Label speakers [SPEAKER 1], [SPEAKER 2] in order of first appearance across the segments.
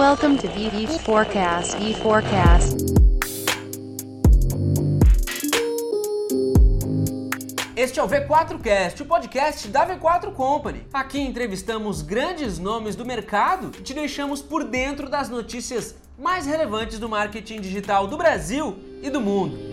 [SPEAKER 1] Welcome to E Forecast. E Forecast.
[SPEAKER 2] Este é o V4Cast, o podcast da V4 Company. Aqui entrevistamos grandes nomes do mercado e te deixamos por dentro das notícias mais relevantes do marketing digital do Brasil e do mundo.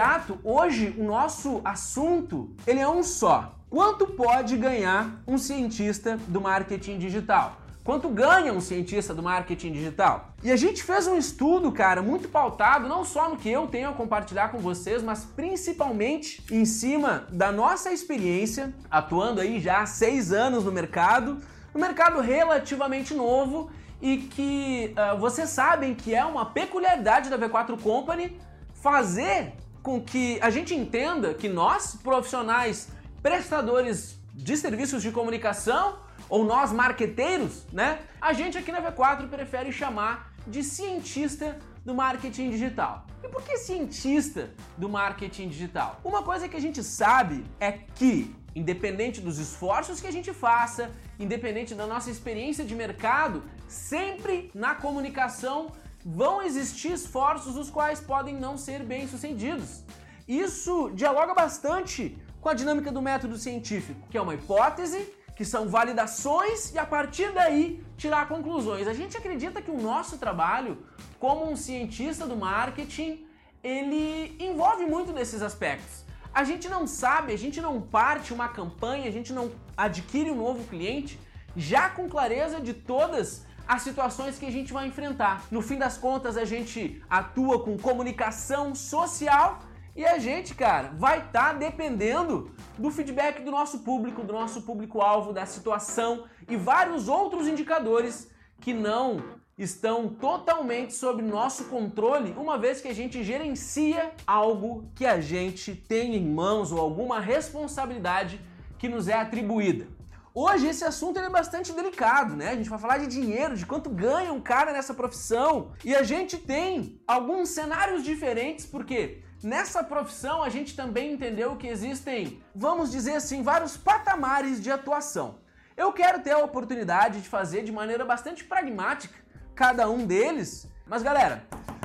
[SPEAKER 2] Imediato, hoje o nosso assunto ele é um só. Quanto pode ganhar um cientista do marketing digital? Quanto ganha um cientista do marketing digital? E a gente fez um estudo, cara, muito pautado não só no que eu tenho a compartilhar com vocês, mas principalmente em cima da nossa experiência, atuando aí já há seis anos no mercado, no mercado relativamente novo e que uh, vocês sabem que é uma peculiaridade da V4 Company fazer com que a gente entenda que nós, profissionais prestadores de serviços de comunicação, ou nós marqueteiros, né? A gente aqui na V4 prefere chamar de cientista do marketing digital. E por que cientista do marketing digital? Uma coisa que a gente sabe é que, independente dos esforços que a gente faça, independente da nossa experiência de mercado, sempre na comunicação vão existir esforços os quais podem não ser bem sucedidos. Isso dialoga bastante com a dinâmica do método científico, que é uma hipótese, que são validações e a partir daí tirar conclusões. A gente acredita que o nosso trabalho como um cientista do marketing, ele envolve muito desses aspectos. A gente não sabe, a gente não parte uma campanha, a gente não adquire um novo cliente já com clareza de todas as situações que a gente vai enfrentar. No fim das contas, a gente atua com comunicação social e a gente, cara, vai estar tá dependendo do feedback do nosso público, do nosso público-alvo, da situação e vários outros indicadores que não estão totalmente sob nosso controle, uma vez que a gente gerencia algo que a gente tem em mãos ou alguma responsabilidade que nos é atribuída. Hoje esse assunto é bastante delicado, né? A gente vai falar de dinheiro, de quanto ganha um cara nessa profissão. E a gente tem alguns cenários diferentes, porque nessa profissão a gente também entendeu que existem, vamos dizer assim, vários patamares de atuação. Eu quero ter a oportunidade de fazer de maneira bastante pragmática cada um deles, mas galera,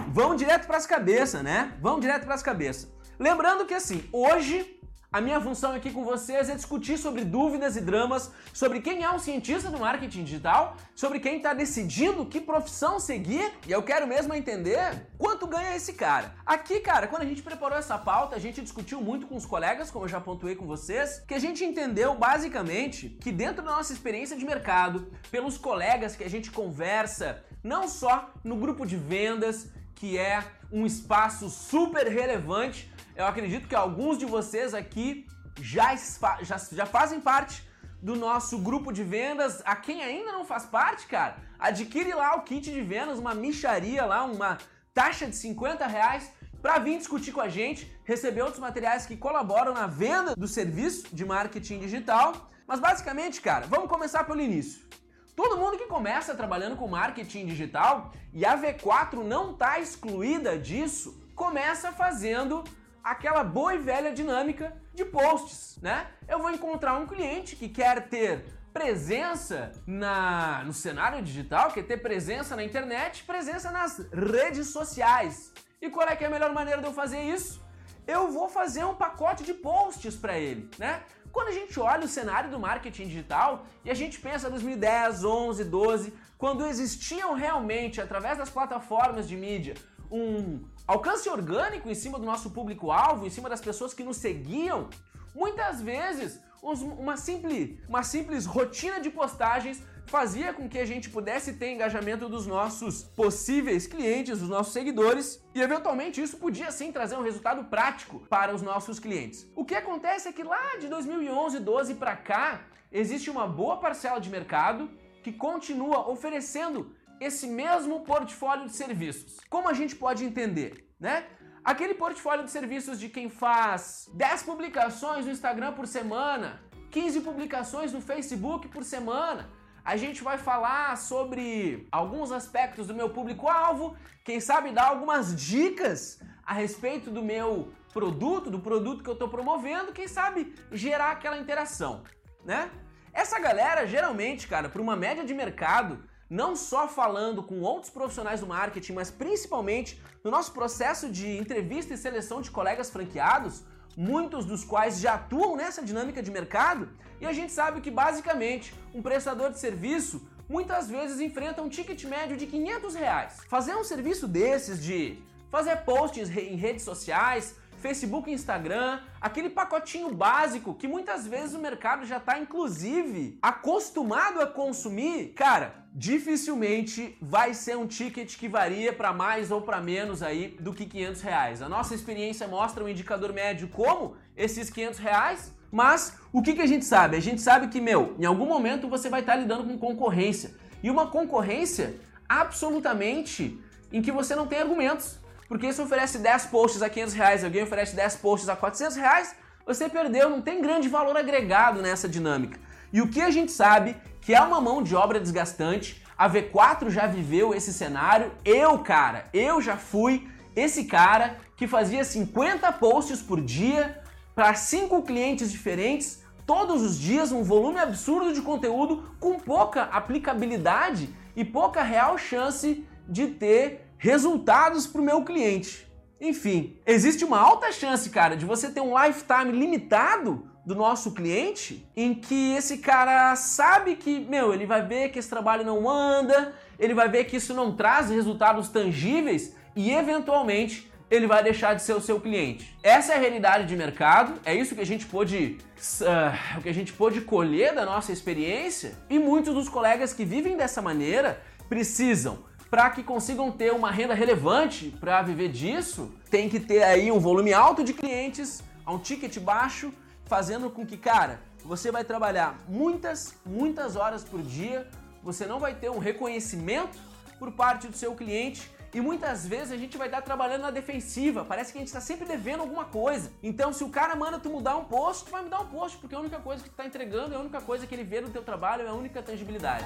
[SPEAKER 2] vamos direto para as cabeças, né? Vamos direto para as cabeças. Lembrando que assim, hoje a minha função aqui com vocês é discutir sobre dúvidas e dramas, sobre quem é um cientista do marketing digital, sobre quem está decidindo que profissão seguir, e eu quero mesmo entender quanto ganha esse cara. Aqui, cara, quando a gente preparou essa pauta, a gente discutiu muito com os colegas, como eu já pontuei com vocês, que a gente entendeu basicamente que dentro da nossa experiência de mercado, pelos colegas que a gente conversa, não só no grupo de vendas, que é um espaço super relevante eu acredito que alguns de vocês aqui já, já, já fazem parte do nosso grupo de vendas. A quem ainda não faz parte, cara, adquire lá o kit de vendas, uma micharia lá, uma taxa de 50 reais para vir discutir com a gente, receber outros materiais que colaboram na venda do serviço de marketing digital. Mas basicamente, cara, vamos começar pelo início. Todo mundo que começa trabalhando com marketing digital, e a V4 não está excluída disso, começa fazendo aquela boa e velha dinâmica de posts, né? Eu vou encontrar um cliente que quer ter presença na, no cenário digital, quer ter presença na internet, presença nas redes sociais. E qual é que é a melhor maneira de eu fazer isso? Eu vou fazer um pacote de posts para ele, né? Quando a gente olha o cenário do marketing digital e a gente pensa 2010, 11, 12, quando existiam realmente através das plataformas de mídia um alcance orgânico em cima do nosso público-alvo, em cima das pessoas que nos seguiam, muitas vezes uma simples, uma simples rotina de postagens fazia com que a gente pudesse ter engajamento dos nossos possíveis clientes, dos nossos seguidores, e eventualmente isso podia sim trazer um resultado prático para os nossos clientes. O que acontece é que lá de 2011, 12 para cá, existe uma boa parcela de mercado que continua oferecendo esse mesmo portfólio de serviços. Como a gente pode entender, né? Aquele portfólio de serviços de quem faz 10 publicações no Instagram por semana, 15 publicações no Facebook por semana. A gente vai falar sobre alguns aspectos do meu público-alvo, quem sabe dar algumas dicas a respeito do meu produto, do produto que eu estou promovendo, quem sabe gerar aquela interação, né? Essa galera, geralmente, cara, para uma média de mercado, não só falando com outros profissionais do marketing, mas principalmente no nosso processo de entrevista e seleção de colegas franqueados, muitos dos quais já atuam nessa dinâmica de mercado, e a gente sabe que basicamente um prestador de serviço muitas vezes enfrenta um ticket médio de 500 reais. Fazer um serviço desses de fazer posts em redes sociais, Facebook e Instagram, aquele pacotinho básico que muitas vezes o mercado já está inclusive acostumado a consumir, cara, dificilmente vai ser um ticket que varia para mais ou para menos aí do que 500 reais. A nossa experiência mostra um indicador médio como esses 500 reais, mas o que, que a gente sabe? A gente sabe que, meu, em algum momento você vai estar tá lidando com concorrência. E uma concorrência absolutamente em que você não tem argumentos. Porque se oferece 10 posts a 500 reais, alguém oferece 10 posts a 400 reais, você perdeu, não tem grande valor agregado nessa dinâmica. E o que a gente sabe que é uma mão de obra desgastante, a V4 já viveu esse cenário, eu, cara, eu já fui esse cara que fazia 50 posts por dia para cinco clientes diferentes, todos os dias, um volume absurdo de conteúdo com pouca aplicabilidade e pouca real chance de ter resultados para o meu cliente. Enfim, existe uma alta chance, cara, de você ter um lifetime limitado do nosso cliente em que esse cara sabe que, meu, ele vai ver que esse trabalho não anda, ele vai ver que isso não traz resultados tangíveis e eventualmente ele vai deixar de ser o seu cliente. Essa é a realidade de mercado, é isso que a gente pôde, uh, o que a gente pôde colher da nossa experiência e muitos dos colegas que vivem dessa maneira precisam para que consigam ter uma renda relevante para viver disso, tem que ter aí um volume alto de clientes, um ticket baixo, fazendo com que, cara, você vai trabalhar muitas, muitas horas por dia, você não vai ter um reconhecimento por parte do seu cliente e muitas vezes a gente vai estar trabalhando na defensiva, parece que a gente está sempre devendo alguma coisa. Então, se o cara manda tu mudar um post, tu vai mudar um post, porque a única coisa que tu está entregando, é a única coisa que ele vê no teu trabalho, é a única tangibilidade.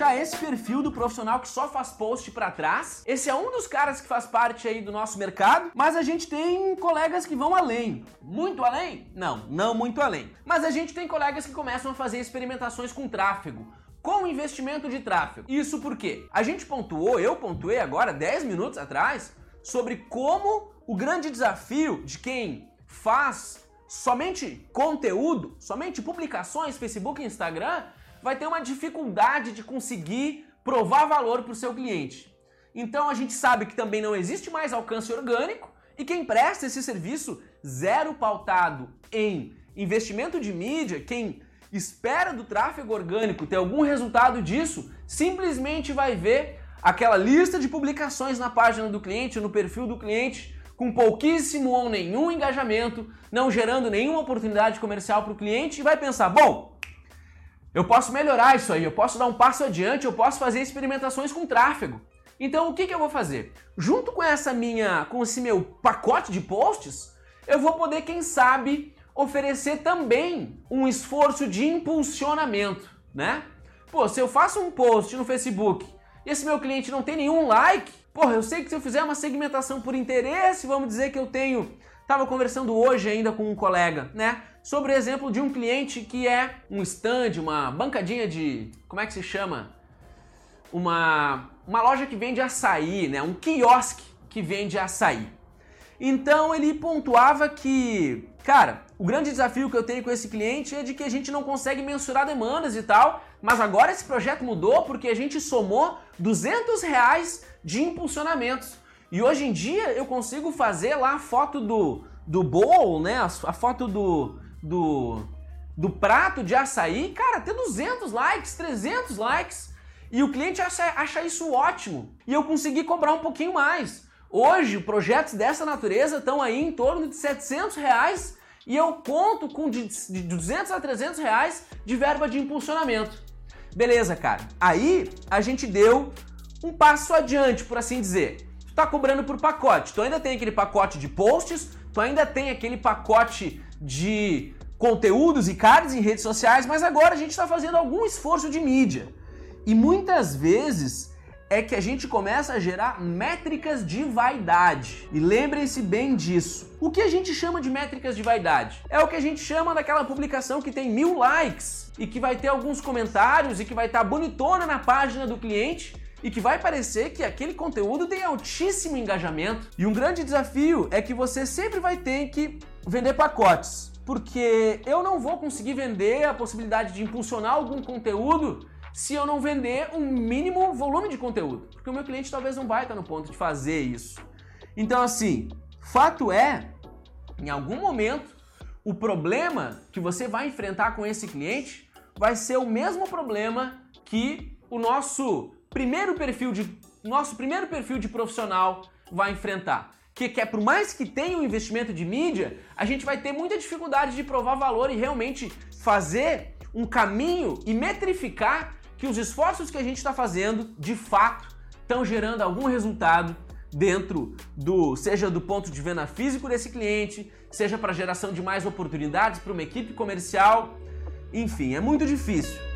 [SPEAKER 2] Deixar esse perfil do profissional que só faz post para trás. Esse é um dos caras que faz parte aí do nosso mercado, mas a gente tem colegas que vão além. Muito além? Não, não muito além. Mas a gente tem colegas que começam a fazer experimentações com tráfego com investimento de tráfego. Isso porque a gente pontuou, eu pontuei agora 10 minutos atrás, sobre como o grande desafio de quem faz somente conteúdo, somente publicações, Facebook e Instagram, vai ter uma dificuldade de conseguir provar valor para o seu cliente. Então a gente sabe que também não existe mais alcance orgânico e quem presta esse serviço zero pautado em investimento de mídia, quem espera do tráfego orgânico ter algum resultado disso, simplesmente vai ver aquela lista de publicações na página do cliente, no perfil do cliente, com pouquíssimo ou nenhum engajamento, não gerando nenhuma oportunidade comercial para o cliente e vai pensar: bom, eu posso melhorar isso aí, eu posso dar um passo adiante, eu posso fazer experimentações com tráfego. Então o que, que eu vou fazer? Junto com essa minha, com esse meu pacote de posts, eu vou poder, quem sabe, oferecer também um esforço de impulsionamento, né? Pô, se eu faço um post no Facebook e esse meu cliente não tem nenhum like, porra, eu sei que se eu fizer uma segmentação por interesse, vamos dizer que eu tenho. Tava conversando hoje ainda com um colega, né? sobre o exemplo de um cliente que é um stand, uma bancadinha de. Como é que se chama? Uma, uma loja que vende açaí, né? um quiosque que vende açaí. Então ele pontuava que, cara, o grande desafio que eu tenho com esse cliente é de que a gente não consegue mensurar demandas e tal, mas agora esse projeto mudou porque a gente somou 200 reais de impulsionamentos. E hoje em dia eu consigo fazer lá a foto do, do bowl, né? A, a foto do, do, do prato de açaí, cara, ter 200 likes, 300 likes. E o cliente acha, acha isso ótimo. E eu consegui cobrar um pouquinho mais. Hoje, projetos dessa natureza estão aí em torno de 700 reais e eu conto com de, de 200 a 300 reais de verba de impulsionamento. Beleza, cara. Aí a gente deu um passo adiante, por assim dizer. Tu tá cobrando por pacote. Tu ainda tem aquele pacote de posts, tu ainda tem aquele pacote de conteúdos e cards em redes sociais, mas agora a gente está fazendo algum esforço de mídia. E muitas vezes é que a gente começa a gerar métricas de vaidade. E lembrem-se bem disso. O que a gente chama de métricas de vaidade? É o que a gente chama daquela publicação que tem mil likes e que vai ter alguns comentários e que vai estar tá bonitona na página do cliente e que vai parecer que aquele conteúdo tem altíssimo engajamento. E um grande desafio é que você sempre vai ter que vender pacotes, porque eu não vou conseguir vender a possibilidade de impulsionar algum conteúdo se eu não vender um mínimo volume de conteúdo, porque o meu cliente talvez não vai estar no ponto de fazer isso. Então, assim, fato é, em algum momento, o problema que você vai enfrentar com esse cliente vai ser o mesmo problema que o nosso primeiro perfil de nosso primeiro perfil de profissional vai enfrentar. Que, que é por mais que tenha um investimento de mídia, a gente vai ter muita dificuldade de provar valor e realmente fazer um caminho e metrificar que os esforços que a gente está fazendo, de fato, estão gerando algum resultado dentro do, seja do ponto de venda físico desse cliente, seja para geração de mais oportunidades para uma equipe comercial. Enfim, é muito difícil.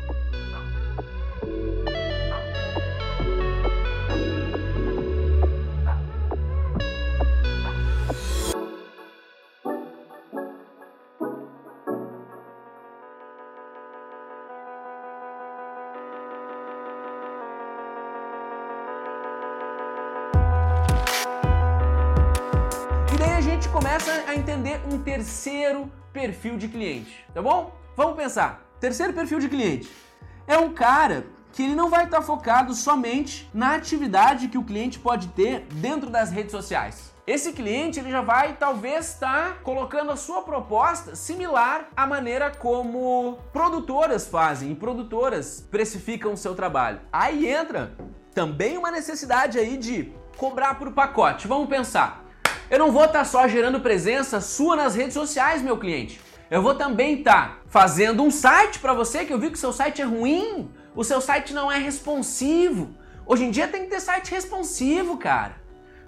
[SPEAKER 2] Começa a entender um terceiro perfil de cliente, tá bom? Vamos pensar. Terceiro perfil de cliente é um cara que ele não vai estar focado somente na atividade que o cliente pode ter dentro das redes sociais. Esse cliente ele já vai talvez estar colocando a sua proposta similar à maneira como produtoras fazem e produtoras precificam o seu trabalho. Aí entra também uma necessidade aí de cobrar por pacote. Vamos pensar. Eu não vou estar tá só gerando presença sua nas redes sociais, meu cliente. Eu vou também estar tá fazendo um site para você que eu vi que o seu site é ruim, o seu site não é responsivo. Hoje em dia tem que ter site responsivo, cara.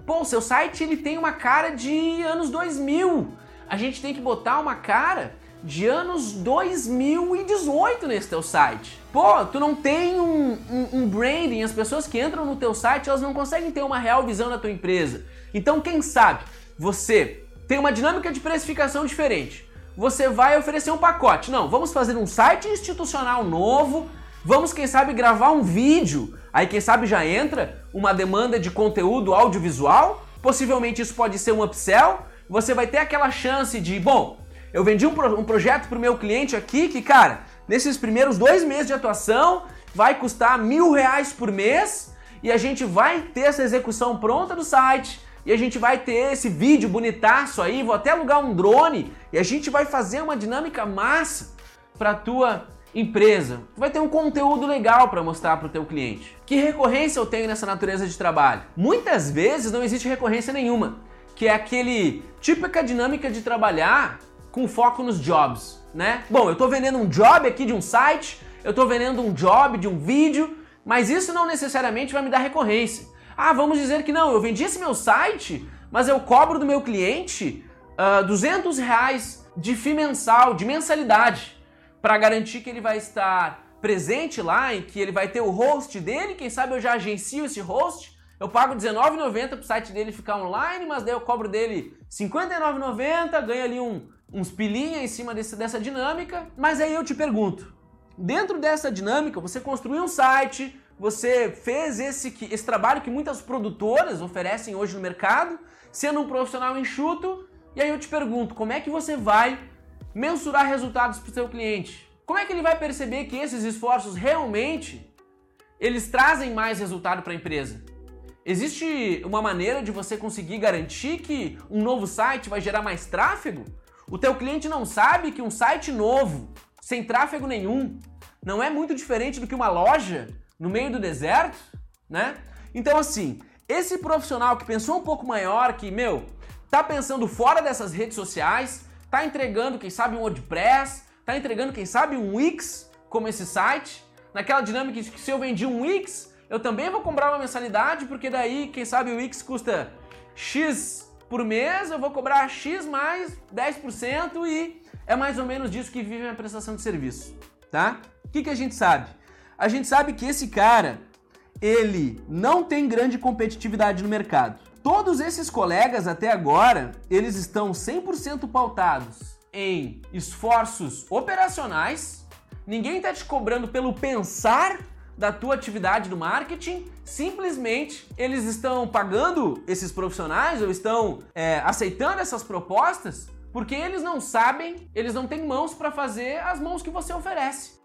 [SPEAKER 2] Pô, o seu site ele tem uma cara de anos 2000. A gente tem que botar uma cara de anos 2018 nesse teu site. Pô, tu não tem um, um, um, branding, as pessoas que entram no teu site, elas não conseguem ter uma real visão da tua empresa. Então, quem sabe você tem uma dinâmica de precificação diferente. Você vai oferecer um pacote. Não, vamos fazer um site institucional novo, vamos, quem sabe, gravar um vídeo. Aí, quem sabe, já entra uma demanda de conteúdo audiovisual. Possivelmente isso pode ser um upsell. Você vai ter aquela chance de, bom, eu vendi um, pro, um projeto para o meu cliente aqui que, cara, nesses primeiros dois meses de atuação vai custar mil reais por mês e a gente vai ter essa execução pronta do site e a gente vai ter esse vídeo bonitaço aí, vou até alugar um drone e a gente vai fazer uma dinâmica massa para tua empresa. Vai ter um conteúdo legal para mostrar para o teu cliente. Que recorrência eu tenho nessa natureza de trabalho? Muitas vezes não existe recorrência nenhuma, que é aquele típica dinâmica de trabalhar com foco nos jobs, né? Bom, eu estou vendendo um job aqui de um site, eu estou vendendo um job de um vídeo, mas isso não necessariamente vai me dar recorrência. Ah, vamos dizer que não, eu vendi esse meu site, mas eu cobro do meu cliente uh, ah, 200 reais de FII mensal, de mensalidade, para garantir que ele vai estar presente lá e que ele vai ter o host dele, quem sabe eu já agencio esse host, eu pago R$19,90 para o site dele ficar online, mas daí eu cobro dele R$59,90, ganho ali um, uns pilinha em cima desse, dessa dinâmica. Mas aí eu te pergunto, dentro dessa dinâmica, você construiu um site, você fez esse, esse trabalho que muitas produtoras oferecem hoje no mercado, sendo um profissional enxuto, e aí eu te pergunto, como é que você vai mensurar resultados para o seu cliente? Como é que ele vai perceber que esses esforços realmente eles trazem mais resultado para a empresa? Existe uma maneira de você conseguir garantir que um novo site vai gerar mais tráfego? O teu cliente não sabe que um site novo, sem tráfego nenhum, não é muito diferente do que uma loja no meio do deserto, né? Então assim, esse profissional que pensou um pouco maior, que, meu, tá pensando fora dessas redes sociais, tá entregando, quem sabe, um WordPress, tá entregando, quem sabe, um Wix, como esse site, naquela dinâmica de que se eu vendi um Wix, eu também vou cobrar uma mensalidade, porque daí, quem sabe, o Wix custa X por mês, eu vou cobrar X mais 10% e é mais ou menos disso que vive a prestação de serviço, tá? O que, que a gente sabe? A gente sabe que esse cara, ele não tem grande competitividade no mercado. Todos esses colegas até agora, eles estão 100% pautados em esforços operacionais. Ninguém está te cobrando pelo pensar da tua atividade do marketing, simplesmente eles estão pagando esses profissionais ou estão é, aceitando essas propostas porque eles não sabem, eles não têm mãos para fazer as mãos que você oferece.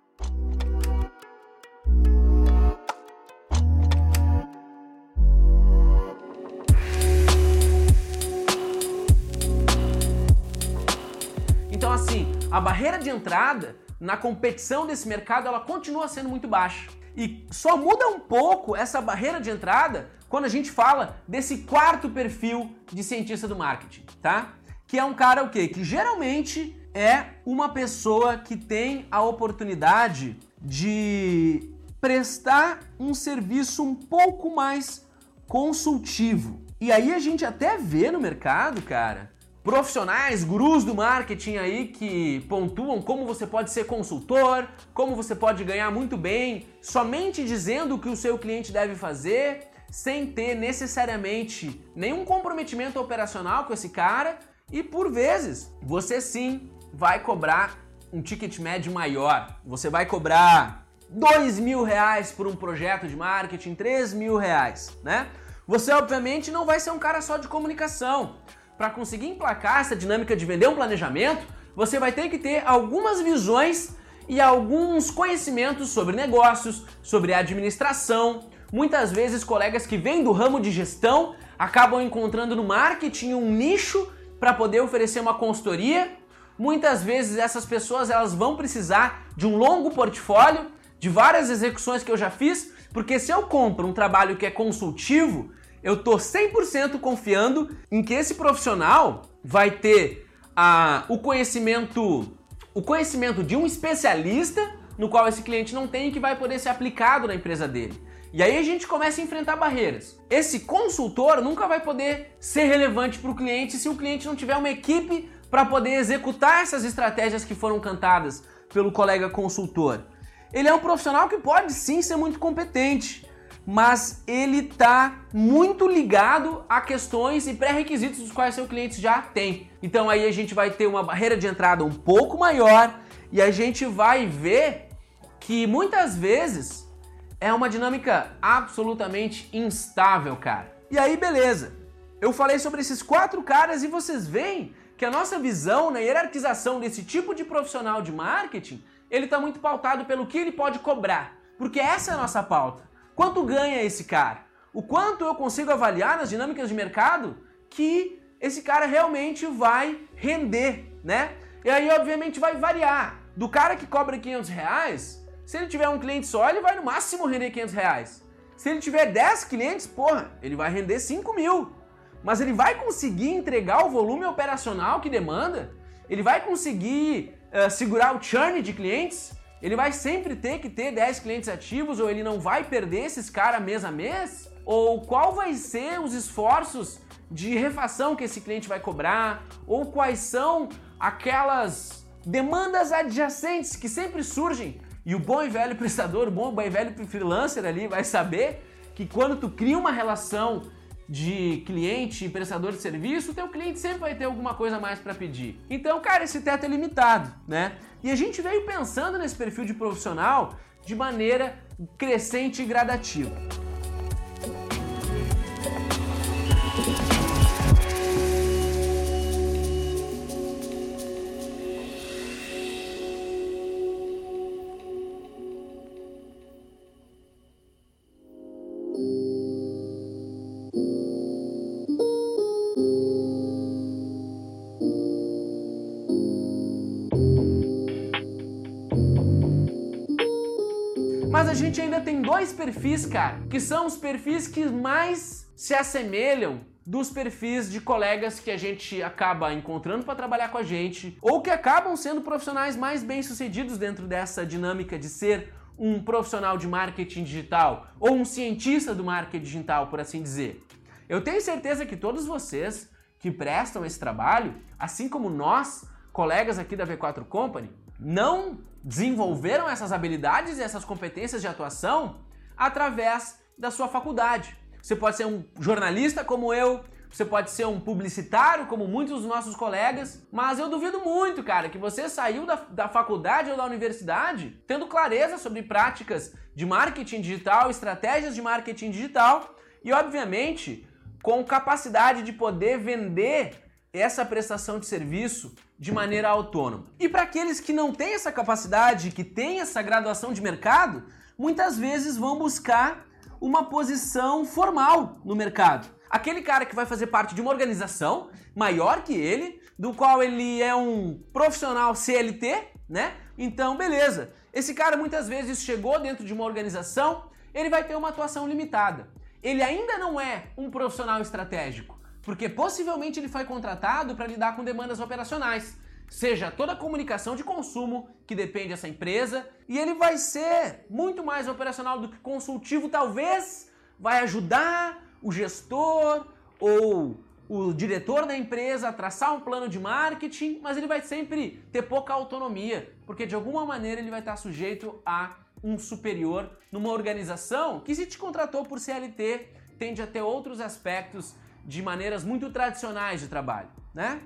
[SPEAKER 2] Então assim, a barreira de entrada na competição desse mercado ela continua sendo muito baixa. E só muda um pouco essa barreira de entrada quando a gente fala desse quarto perfil de cientista do marketing, tá? Que é um cara o quê? Que geralmente é uma pessoa que tem a oportunidade de prestar um serviço um pouco mais consultivo. E aí a gente até vê no mercado, cara, profissionais, gurus do marketing aí que pontuam como você pode ser consultor, como você pode ganhar muito bem, somente dizendo o que o seu cliente deve fazer, sem ter necessariamente nenhum comprometimento operacional com esse cara, e por vezes você sim vai cobrar um ticket médio maior. Você vai cobrar dois mil reais por um projeto de marketing, três mil reais, né? Você obviamente não vai ser um cara só de comunicação para conseguir emplacar essa dinâmica de vender um planejamento, você vai ter que ter algumas visões e alguns conhecimentos sobre negócios, sobre administração. Muitas vezes, colegas que vêm do ramo de gestão acabam encontrando no marketing um nicho para poder oferecer uma consultoria. Muitas vezes, essas pessoas elas vão precisar de um longo portfólio, de várias execuções que eu já fiz, porque se eu compro um trabalho que é consultivo, eu tô 100% confiando em que esse profissional vai ter o conhecimento o conhecimento de um especialista no qual esse cliente não tem e que vai poder ser aplicado na empresa dele. E aí a gente começa a enfrentar barreiras. Esse consultor nunca vai poder ser relevante para o cliente se o cliente não tiver uma equipe para poder executar essas estratégias que foram cantadas pelo colega consultor. Ele é um profissional que pode sim ser muito competente, mas ele está muito ligado a questões e pré-requisitos dos quais seu cliente já tem. Então aí a gente vai ter uma barreira de entrada um pouco maior e a gente vai ver que muitas vezes é uma dinâmica absolutamente instável, cara. E aí, beleza. Eu falei sobre esses quatro caras e vocês veem que a nossa visão na hierarquização desse tipo de profissional de marketing, ele está muito pautado pelo que ele pode cobrar. Porque essa é a nossa pauta. Quanto ganha esse cara? O quanto eu consigo avaliar nas dinâmicas de mercado que esse cara realmente vai render, né? E aí, obviamente, vai variar. Do cara que cobra 500 reais, se ele tiver um cliente só, ele vai no máximo render 500 reais. Se ele tiver 10 clientes, porra, ele vai render 5 mil. Mas ele vai conseguir entregar o volume operacional que demanda? Ele vai conseguir uh, segurar o churn de clientes? Ele vai sempre ter que ter 10 clientes ativos ou ele não vai perder esses caras mês a mês? Ou qual vai ser os esforços de refação que esse cliente vai cobrar? Ou quais são aquelas demandas adjacentes que sempre surgem? E o bom e velho prestador, o bom e velho freelancer ali vai saber que quando tu cria uma relação de cliente prestador de serviço, o teu cliente sempre vai ter alguma coisa mais para pedir. Então, cara, esse teto é limitado, né? E a gente veio pensando nesse perfil de profissional de maneira crescente e gradativa. Gente ainda tem dois perfis, cara, que são os perfis que mais se assemelham dos perfis de colegas que a gente acaba encontrando para trabalhar com a gente ou que acabam sendo profissionais mais bem-sucedidos dentro dessa dinâmica de ser um profissional de marketing digital ou um cientista do marketing digital, por assim dizer. Eu tenho certeza que todos vocês que prestam esse trabalho, assim como nós, colegas aqui da V4 Company, não desenvolveram essas habilidades e essas competências de atuação através da sua faculdade. Você pode ser um jornalista como eu, você pode ser um publicitário, como muitos dos nossos colegas, mas eu duvido muito, cara, que você saiu da, da faculdade ou da universidade tendo clareza sobre práticas de marketing digital, estratégias de marketing digital e, obviamente, com capacidade de poder vender essa prestação de serviço de maneira autônoma. E para aqueles que não têm essa capacidade, que têm essa graduação de mercado, muitas vezes vão buscar uma posição formal no mercado. Aquele cara que vai fazer parte de uma organização maior que ele, do qual ele é um profissional CLT, né? Então, beleza. Esse cara muitas vezes chegou dentro de uma organização, ele vai ter uma atuação limitada. Ele ainda não é um profissional estratégico, porque possivelmente ele foi contratado para lidar com demandas operacionais. Seja toda a comunicação de consumo que depende dessa empresa, e ele vai ser muito mais operacional do que consultivo, talvez vai ajudar o gestor ou o diretor da empresa a traçar um plano de marketing, mas ele vai sempre ter pouca autonomia, porque de alguma maneira ele vai estar sujeito a um superior numa organização que se te contratou por CLT tende a ter outros aspectos de maneiras muito tradicionais de trabalho, né?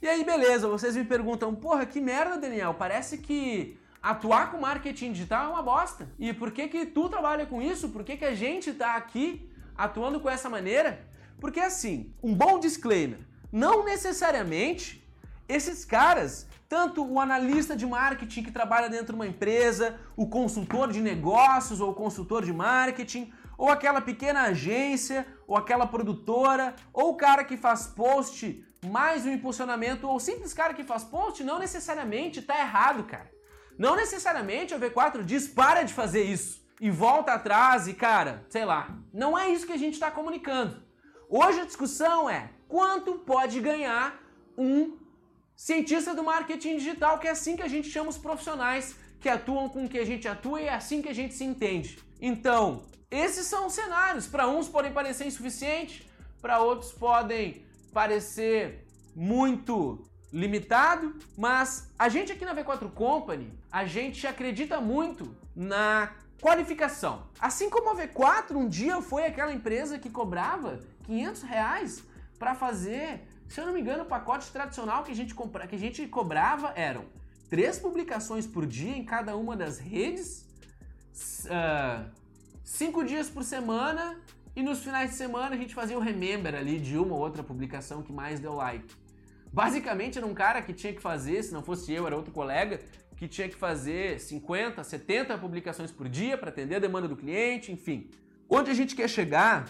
[SPEAKER 2] E aí, beleza, vocês me perguntam, porra, que merda, Daniel, parece que atuar com marketing digital é uma bosta. E por que que tu trabalha com isso? Por que que a gente tá aqui atuando com essa maneira? Porque assim, um bom disclaimer, não necessariamente esses caras, tanto o analista de marketing que trabalha dentro de uma empresa, o consultor de negócios ou consultor de marketing, ou aquela pequena agência, ou aquela produtora, ou o cara que faz post mais um impulsionamento ou simples cara que faz post, não necessariamente tá errado, cara. Não necessariamente o V4 diz para de fazer isso e volta atrás e, cara, sei lá. Não é isso que a gente está comunicando. Hoje a discussão é quanto pode ganhar um cientista do marketing digital, que é assim que a gente chama os profissionais que atuam com o que a gente atua e é assim que a gente se entende. Então, esses são os cenários. Para uns podem parecer insuficiente, para outros podem parecer muito limitado, mas a gente aqui na V4 Company, a gente acredita muito na qualificação. Assim como a V4 um dia foi aquela empresa que cobrava 500 reais para fazer, se eu não me engano, o pacote tradicional que a gente, compra, que a gente cobrava eram três publicações por dia em cada uma das redes, uh, cinco dias por semana e nos finais de semana a gente fazia o remember ali de uma ou outra publicação que mais deu like. Basicamente era um cara que tinha que fazer, se não fosse eu, era outro colega, que tinha que fazer 50, 70 publicações por dia para atender a demanda do cliente, enfim. Onde a gente quer chegar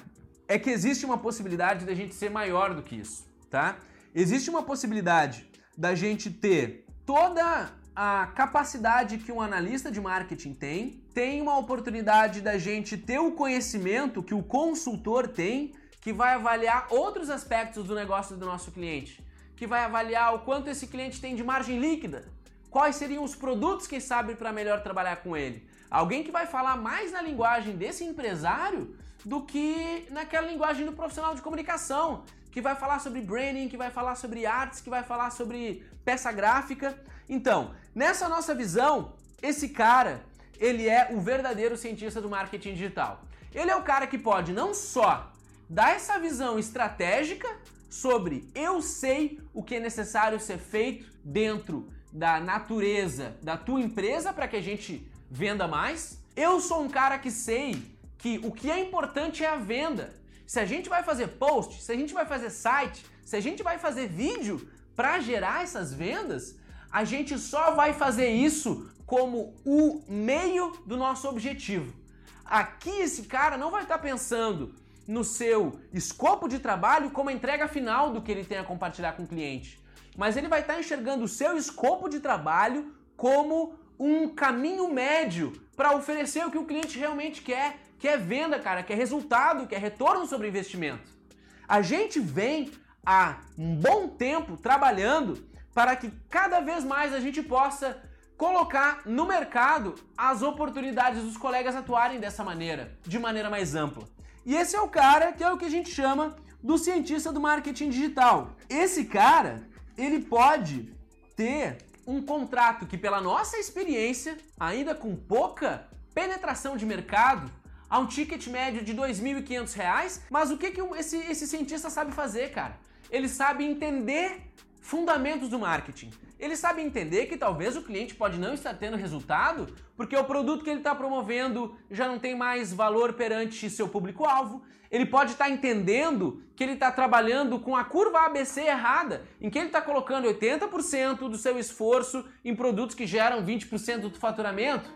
[SPEAKER 2] é que existe uma possibilidade da gente ser maior do que isso, tá? Existe uma possibilidade da gente ter toda a capacidade que um analista de marketing tem, tem uma oportunidade da gente ter o conhecimento que o consultor tem, que vai avaliar outros aspectos do negócio do nosso cliente, que vai avaliar o quanto esse cliente tem de margem líquida, quais seriam os produtos que sabe para melhor trabalhar com ele. Alguém que vai falar mais na linguagem desse empresário do que naquela linguagem do profissional de comunicação, que vai falar sobre branding, que vai falar sobre artes, que vai falar sobre peça gráfica. Então, nessa nossa visão, esse cara, ele é o verdadeiro cientista do marketing digital. Ele é o cara que pode não só dar essa visão estratégica sobre eu sei o que é necessário ser feito dentro da natureza da tua empresa para que a gente venda mais. Eu sou um cara que sei que o que é importante é a venda. Se a gente vai fazer post, se a gente vai fazer site, se a gente vai fazer vídeo para gerar essas vendas, a gente só vai fazer isso como o meio do nosso objetivo. Aqui esse cara não vai estar tá pensando no seu escopo de trabalho como a entrega final do que ele tem a compartilhar com o cliente, mas ele vai estar tá enxergando o seu escopo de trabalho como um caminho médio para oferecer o que o cliente realmente quer, que é venda, cara, que é resultado, que é retorno sobre investimento. A gente vem há um bom tempo trabalhando para que cada vez mais a gente possa colocar no mercado as oportunidades dos colegas atuarem dessa maneira, de maneira mais ampla. E esse é o cara que é o que a gente chama do cientista do marketing digital. Esse cara, ele pode ter um contrato que, pela nossa experiência, ainda com pouca penetração de mercado, a um ticket médio de R$ 2.500, mas o que, que esse, esse cientista sabe fazer, cara? Ele sabe entender fundamentos do marketing. Ele sabe entender que talvez o cliente pode não estar tendo resultado porque o produto que ele está promovendo já não tem mais valor perante seu público-alvo. Ele pode estar entendendo que ele está trabalhando com a curva ABC errada, em que ele está colocando 80% do seu esforço em produtos que geram 20% do faturamento.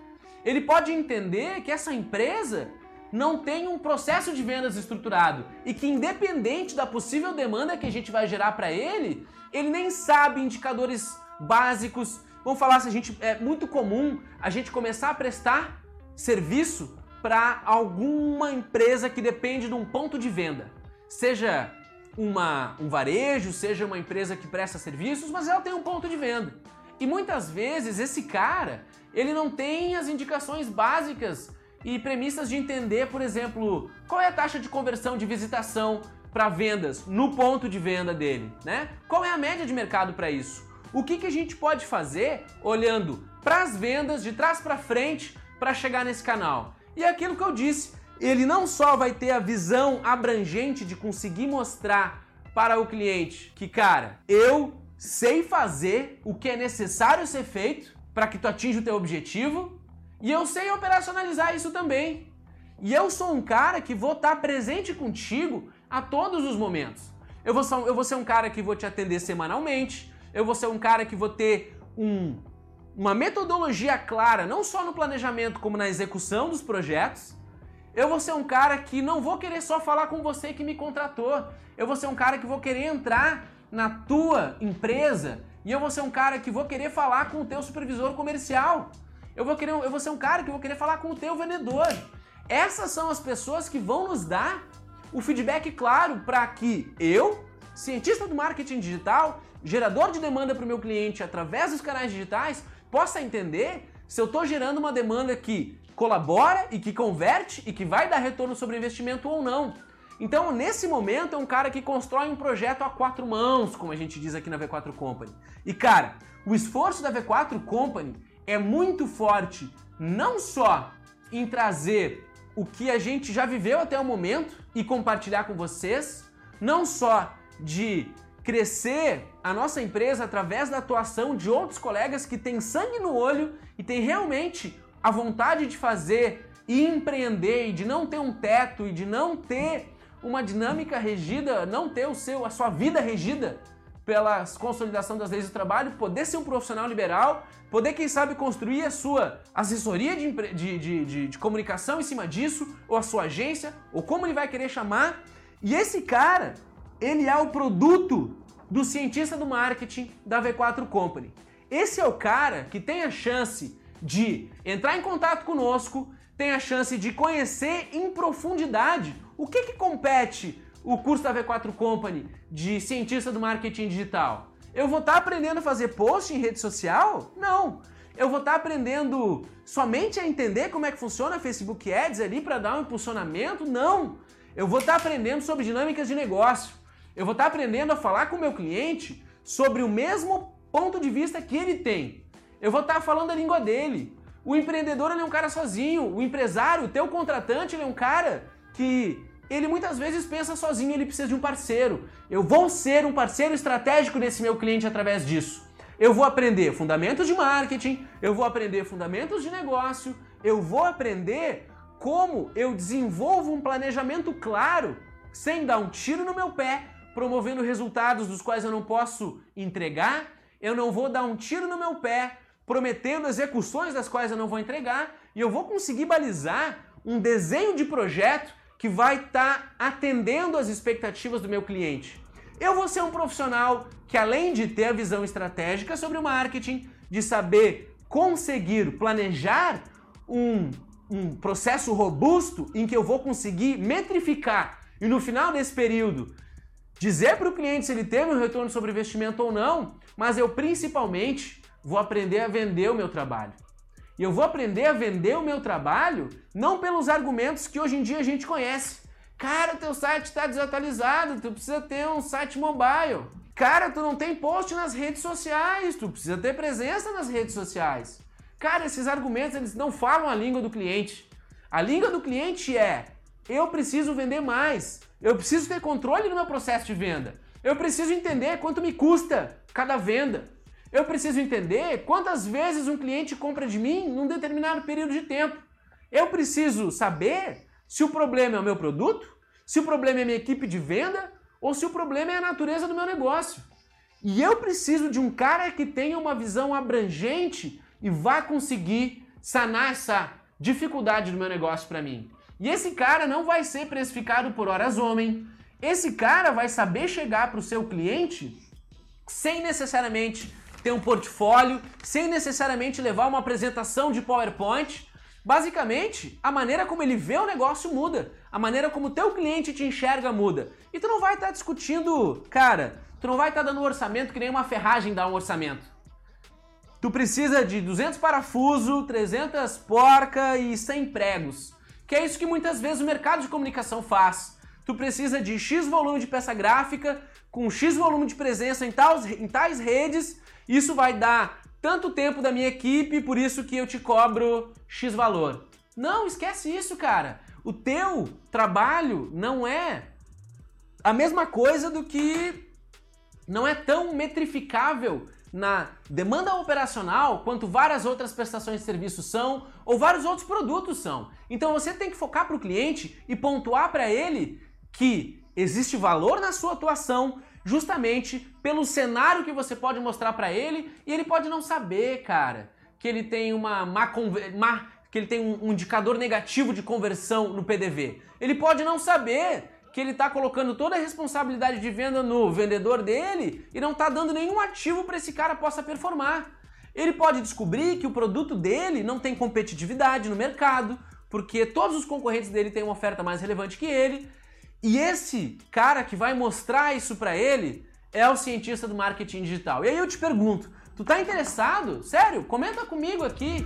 [SPEAKER 2] Ele pode entender que essa empresa não tem um processo de vendas estruturado e que, independente da possível demanda que a gente vai gerar para ele, ele nem sabe indicadores básicos. Vamos falar se a gente é muito comum a gente começar a prestar serviço para alguma empresa que depende de um ponto de venda, seja uma, um varejo, seja uma empresa que presta serviços, mas ela tem um ponto de venda. E muitas vezes esse cara ele não tem as indicações básicas e premissas de entender, por exemplo, qual é a taxa de conversão de visitação para vendas no ponto de venda dele, né? Qual é a média de mercado para isso? O que, que a gente pode fazer olhando para as vendas de trás para frente para chegar nesse canal? E é aquilo que eu disse, ele não só vai ter a visão abrangente de conseguir mostrar para o cliente que, cara, eu sei fazer o que é necessário ser feito para que tu atinja o teu objetivo e eu sei operacionalizar isso também. E eu sou um cara que vou estar presente contigo a todos os momentos. Eu vou, ser, eu vou ser um cara que vou te atender semanalmente, eu vou ser um cara que vou ter um, uma metodologia clara, não só no planejamento, como na execução dos projetos. Eu vou ser um cara que não vou querer só falar com você que me contratou. Eu vou ser um cara que vou querer entrar na tua empresa e eu vou ser um cara que vou querer falar com o teu supervisor comercial. Eu vou, querer, eu vou ser um cara que vou querer falar com o teu vendedor. Essas são as pessoas que vão nos dar o feedback claro para que eu, cientista do marketing digital, gerador de demanda para o meu cliente através dos canais digitais, possa entender se eu estou gerando uma demanda que colabora e que converte e que vai dar retorno sobre investimento ou não. Então, nesse momento, é um cara que constrói um projeto a quatro mãos, como a gente diz aqui na V4 Company. E, cara, o esforço da V4 Company é muito forte, não só em trazer o que a gente já viveu até o momento e compartilhar com vocês, não só de crescer a nossa empresa através da atuação de outros colegas que têm sangue no olho e têm realmente a vontade de fazer e empreender e de não ter um teto e de não ter uma dinâmica regida, não ter o seu a sua vida regida pela consolidação das leis do trabalho, poder ser um profissional liberal, poder, quem sabe, construir a sua assessoria de, de, de, de, comunicação em cima disso, ou a sua agência, ou como ele vai querer chamar. E esse cara, ele é o produto do cientista do marketing da V4 Company. Esse é o cara que tem a chance de entrar em contato conosco, tem a chance de conhecer em profundidade o que, que compete o curso da V4 Company de cientista do marketing digital. Eu vou estar tá aprendendo a fazer post em rede social? Não. Eu vou estar tá aprendendo somente a entender como é que funciona Facebook Ads ali para dar um impulsionamento? Não. Eu vou estar tá aprendendo sobre dinâmicas de negócio. Eu vou estar aprendendo a falar com o meu cliente sobre o mesmo ponto de vista que ele tem. Eu vou estar falando a língua dele. O empreendedor é um cara sozinho. O empresário, o teu contratante, é um cara que ele muitas vezes pensa sozinho, ele precisa de um parceiro. Eu vou ser um parceiro estratégico desse meu cliente através disso. Eu vou aprender fundamentos de marketing, eu vou aprender fundamentos de negócio, eu vou aprender como eu desenvolvo um planejamento claro, sem dar um tiro no meu pé, promovendo resultados dos quais eu não posso entregar, eu não vou dar um tiro no meu pé, prometendo execuções das quais eu não vou entregar, e eu vou conseguir balizar um desenho de projeto que vai estar tá atendendo às expectativas do meu cliente. Eu vou ser um profissional que, além de ter a visão estratégica sobre o marketing, de saber conseguir planejar um, um processo robusto em que eu vou conseguir metrificar e no final desse período dizer para o cliente se ele teve um retorno sobre investimento ou não, mas eu principalmente vou aprender a vender o meu trabalho. E eu vou aprender a vender o meu trabalho não pelos argumentos que hoje em dia a gente conhece. Cara, teu site está desatualizado, tu precisa ter um site mobile. Cara, tu não tem post nas redes sociais, tu precisa ter presença nas redes sociais. Cara, esses argumentos eles não falam a língua do cliente. A língua do cliente é: eu preciso vender mais, eu preciso ter controle no meu processo de venda, eu preciso entender quanto me custa cada venda, eu preciso entender quantas vezes um cliente compra de mim num determinado período de tempo. Eu preciso saber se o problema é o meu produto, se o problema é a minha equipe de venda ou se o problema é a natureza do meu negócio. E eu preciso de um cara que tenha uma visão abrangente e vai conseguir sanar essa dificuldade do meu negócio para mim. E esse cara não vai ser precificado por horas homem. Esse cara vai saber chegar para o seu cliente sem necessariamente ter um portfólio, sem necessariamente levar uma apresentação de PowerPoint. Basicamente, a maneira como ele vê o negócio muda, a maneira como o teu cliente te enxerga muda. E tu não vai estar tá discutindo, cara, tu não vai estar tá dando um orçamento que nem uma ferragem dá um orçamento. Tu precisa de 200 parafusos, 300 porca e 100 pregos. Que é isso que muitas vezes o mercado de comunicação faz. Tu precisa de X volume de peça gráfica, com X volume de presença em tais, em tais redes. Isso vai dar tanto tempo da minha equipe, por isso que eu te cobro X valor. Não, esquece isso, cara. O teu trabalho não é a mesma coisa do que não é tão metrificável na demanda operacional quanto várias outras prestações de serviço são ou vários outros produtos são. Então você tem que focar para o cliente e pontuar para ele que existe valor na sua atuação justamente pelo cenário que você pode mostrar para ele e ele pode não saber, cara, que ele tem uma má, má que ele tem um, um indicador negativo de conversão no PDV. Ele pode não saber que ele está colocando toda a responsabilidade de venda no vendedor dele e não está dando nenhum ativo para esse cara possa performar. Ele pode descobrir que o produto dele não tem competitividade no mercado, porque todos os concorrentes dele têm uma oferta mais relevante que ele. E esse cara que vai mostrar isso para ele é o cientista do marketing digital. E aí eu te pergunto, tu tá interessado? Sério? Comenta comigo aqui.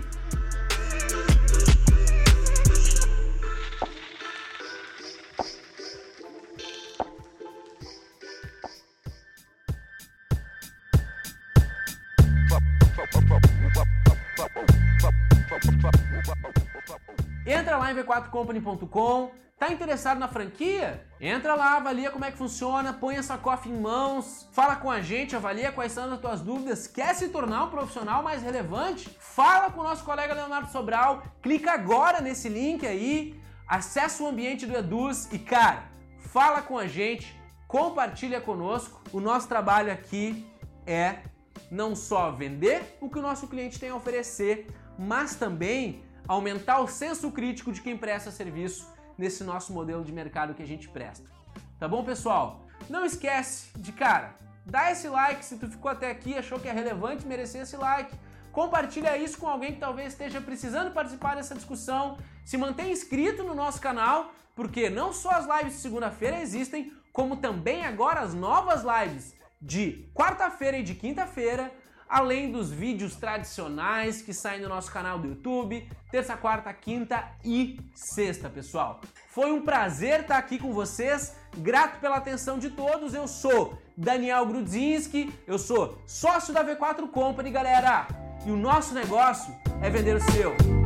[SPEAKER 2] Entra lá em v4company.com. Tá interessado na franquia? Entra lá, avalia como é que funciona, põe essa coffee em mãos, fala com a gente, avalia quais são as tuas dúvidas. Quer se tornar um profissional mais relevante? Fala com o nosso colega Leonardo Sobral, clica agora nesse link aí, acessa o ambiente do Eduz e, cara, fala com a gente, compartilha conosco. O nosso trabalho aqui é não só vender o que o nosso cliente tem a oferecer, mas também aumentar o senso crítico de quem presta serviço nesse nosso modelo de mercado que a gente presta. Tá bom, pessoal? Não esquece de, cara, dá esse like se tu ficou até aqui, achou que é relevante, merecer esse like. Compartilha isso com alguém que talvez esteja precisando participar dessa discussão. Se mantém inscrito no nosso canal, porque não só as lives de segunda-feira existem, como também agora as novas lives de quarta-feira e de quinta-feira além dos vídeos tradicionais que saem no nosso canal do YouTube, terça, quarta, quinta e sexta, pessoal. Foi um prazer estar aqui com vocês, grato pela atenção de todos. Eu sou Daniel Grudzinski, eu sou sócio da V4 Company, galera, e o nosso negócio é vender o seu.